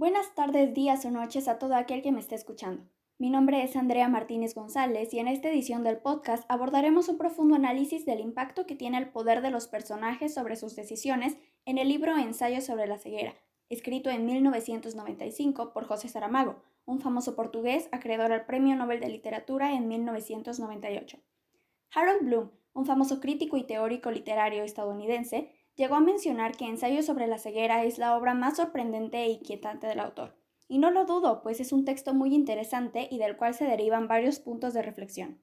Buenas tardes, días o noches a todo aquel que me esté escuchando. Mi nombre es Andrea Martínez González y en esta edición del podcast abordaremos un profundo análisis del impacto que tiene el poder de los personajes sobre sus decisiones en el libro Ensayo sobre la ceguera, escrito en 1995 por José Saramago, un famoso portugués acreedor al Premio Nobel de Literatura en 1998. Harold Bloom, un famoso crítico y teórico literario estadounidense, llegó a mencionar que Ensayo sobre la ceguera es la obra más sorprendente e inquietante del autor. Y no lo dudo, pues es un texto muy interesante y del cual se derivan varios puntos de reflexión.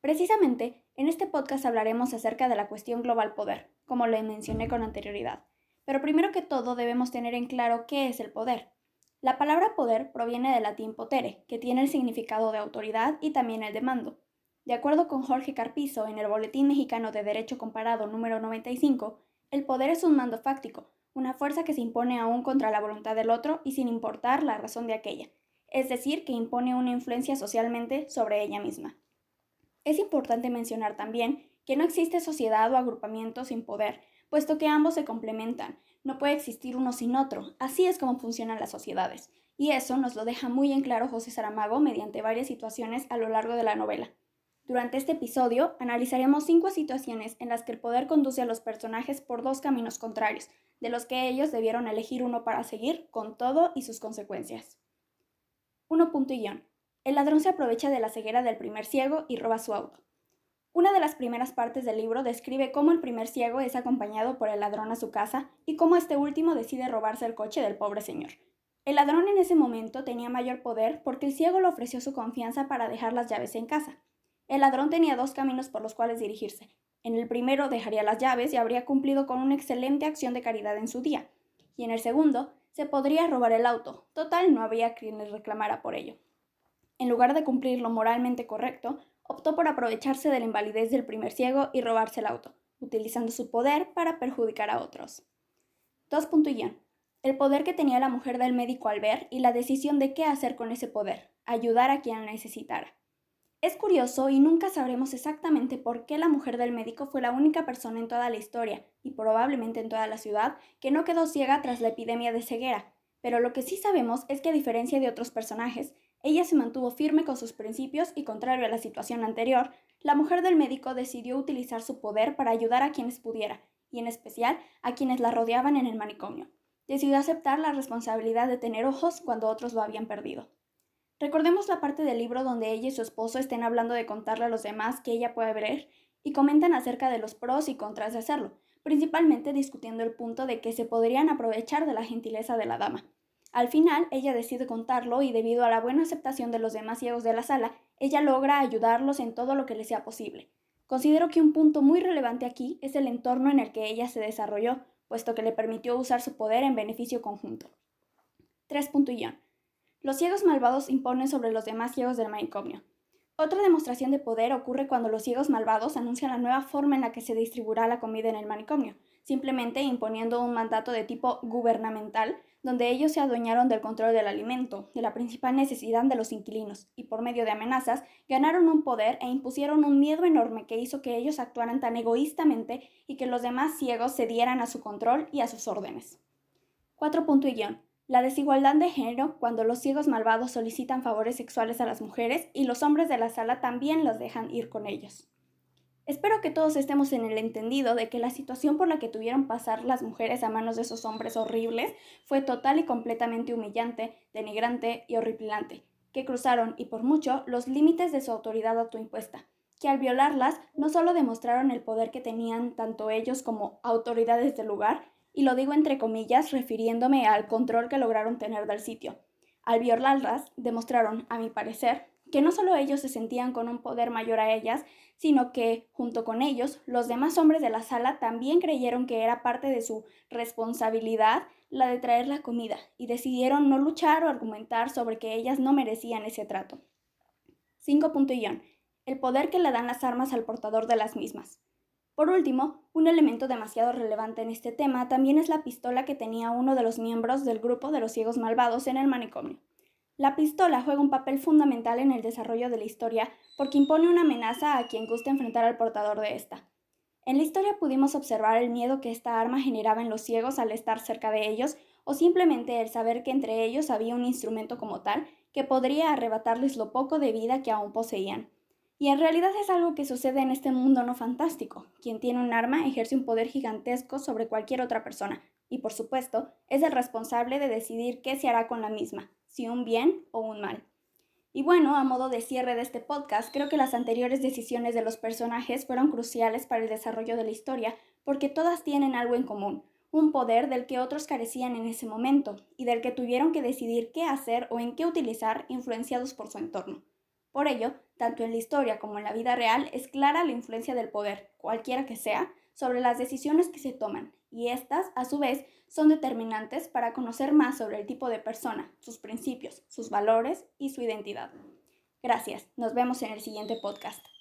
Precisamente, en este podcast hablaremos acerca de la cuestión global poder, como lo mencioné con anterioridad. Pero primero que todo debemos tener en claro qué es el poder. La palabra poder proviene del latín potere, que tiene el significado de autoridad y también el de mando. De acuerdo con Jorge Carpizo en el Boletín Mexicano de Derecho Comparado número 95, el poder es un mando fáctico, una fuerza que se impone aún contra la voluntad del otro y sin importar la razón de aquella, es decir, que impone una influencia socialmente sobre ella misma. Es importante mencionar también que no existe sociedad o agrupamiento sin poder, puesto que ambos se complementan, no puede existir uno sin otro, así es como funcionan las sociedades, y eso nos lo deja muy en claro José Saramago mediante varias situaciones a lo largo de la novela. Durante este episodio analizaremos cinco situaciones en las que el poder conduce a los personajes por dos caminos contrarios, de los que ellos debieron elegir uno para seguir, con todo y sus consecuencias. 1. Punto y El ladrón se aprovecha de la ceguera del primer ciego y roba su auto. Una de las primeras partes del libro describe cómo el primer ciego es acompañado por el ladrón a su casa y cómo este último decide robarse el coche del pobre señor. El ladrón en ese momento tenía mayor poder porque el ciego le ofreció su confianza para dejar las llaves en casa. El ladrón tenía dos caminos por los cuales dirigirse. En el primero dejaría las llaves y habría cumplido con una excelente acción de caridad en su día. Y en el segundo se podría robar el auto. Total, no había quien le reclamara por ello. En lugar de cumplir lo moralmente correcto, optó por aprovecharse de la invalidez del primer ciego y robarse el auto, utilizando su poder para perjudicar a otros. 2. El poder que tenía la mujer del médico al ver y la decisión de qué hacer con ese poder, ayudar a quien necesitara. Es curioso y nunca sabremos exactamente por qué la mujer del médico fue la única persona en toda la historia, y probablemente en toda la ciudad, que no quedó ciega tras la epidemia de ceguera. Pero lo que sí sabemos es que a diferencia de otros personajes, ella se mantuvo firme con sus principios y contrario a la situación anterior, la mujer del médico decidió utilizar su poder para ayudar a quienes pudiera, y en especial a quienes la rodeaban en el manicomio. Decidió aceptar la responsabilidad de tener ojos cuando otros lo habían perdido. Recordemos la parte del libro donde ella y su esposo estén hablando de contarle a los demás que ella puede ver y comentan acerca de los pros y contras de hacerlo, principalmente discutiendo el punto de que se podrían aprovechar de la gentileza de la dama. Al final, ella decide contarlo y debido a la buena aceptación de los demás ciegos de la sala, ella logra ayudarlos en todo lo que le sea posible. Considero que un punto muy relevante aquí es el entorno en el que ella se desarrolló, puesto que le permitió usar su poder en beneficio conjunto. 3. Los ciegos malvados imponen sobre los demás ciegos del manicomio. Otra demostración de poder ocurre cuando los ciegos malvados anuncian la nueva forma en la que se distribuirá la comida en el manicomio, simplemente imponiendo un mandato de tipo gubernamental, donde ellos se adueñaron del control del alimento, de la principal necesidad de los inquilinos, y por medio de amenazas ganaron un poder e impusieron un miedo enorme que hizo que ellos actuaran tan egoístamente y que los demás ciegos cedieran a su control y a sus órdenes. 4. La desigualdad de género cuando los ciegos malvados solicitan favores sexuales a las mujeres y los hombres de la sala también los dejan ir con ellos. Espero que todos estemos en el entendido de que la situación por la que tuvieron pasar las mujeres a manos de esos hombres horribles fue total y completamente humillante, denigrante y horripilante, que cruzaron, y por mucho, los límites de su autoridad autoimpuesta, que al violarlas no solo demostraron el poder que tenían tanto ellos como autoridades del lugar, y lo digo entre comillas refiriéndome al control que lograron tener del sitio. Al violarlas, demostraron, a mi parecer, que no solo ellos se sentían con un poder mayor a ellas, sino que, junto con ellos, los demás hombres de la sala también creyeron que era parte de su responsabilidad la de traer la comida, y decidieron no luchar o argumentar sobre que ellas no merecían ese trato. 5. El poder que le dan las armas al portador de las mismas. Por último, un elemento demasiado relevante en este tema también es la pistola que tenía uno de los miembros del grupo de los ciegos malvados en el manicomio. La pistola juega un papel fundamental en el desarrollo de la historia porque impone una amenaza a quien guste enfrentar al portador de esta. En la historia pudimos observar el miedo que esta arma generaba en los ciegos al estar cerca de ellos o simplemente el saber que entre ellos había un instrumento como tal que podría arrebatarles lo poco de vida que aún poseían. Y en realidad es algo que sucede en este mundo no fantástico. Quien tiene un arma ejerce un poder gigantesco sobre cualquier otra persona, y por supuesto, es el responsable de decidir qué se hará con la misma, si un bien o un mal. Y bueno, a modo de cierre de este podcast, creo que las anteriores decisiones de los personajes fueron cruciales para el desarrollo de la historia porque todas tienen algo en común, un poder del que otros carecían en ese momento y del que tuvieron que decidir qué hacer o en qué utilizar influenciados por su entorno. Por ello, tanto en la historia como en la vida real es clara la influencia del poder, cualquiera que sea, sobre las decisiones que se toman, y estas, a su vez, son determinantes para conocer más sobre el tipo de persona, sus principios, sus valores y su identidad. Gracias, nos vemos en el siguiente podcast.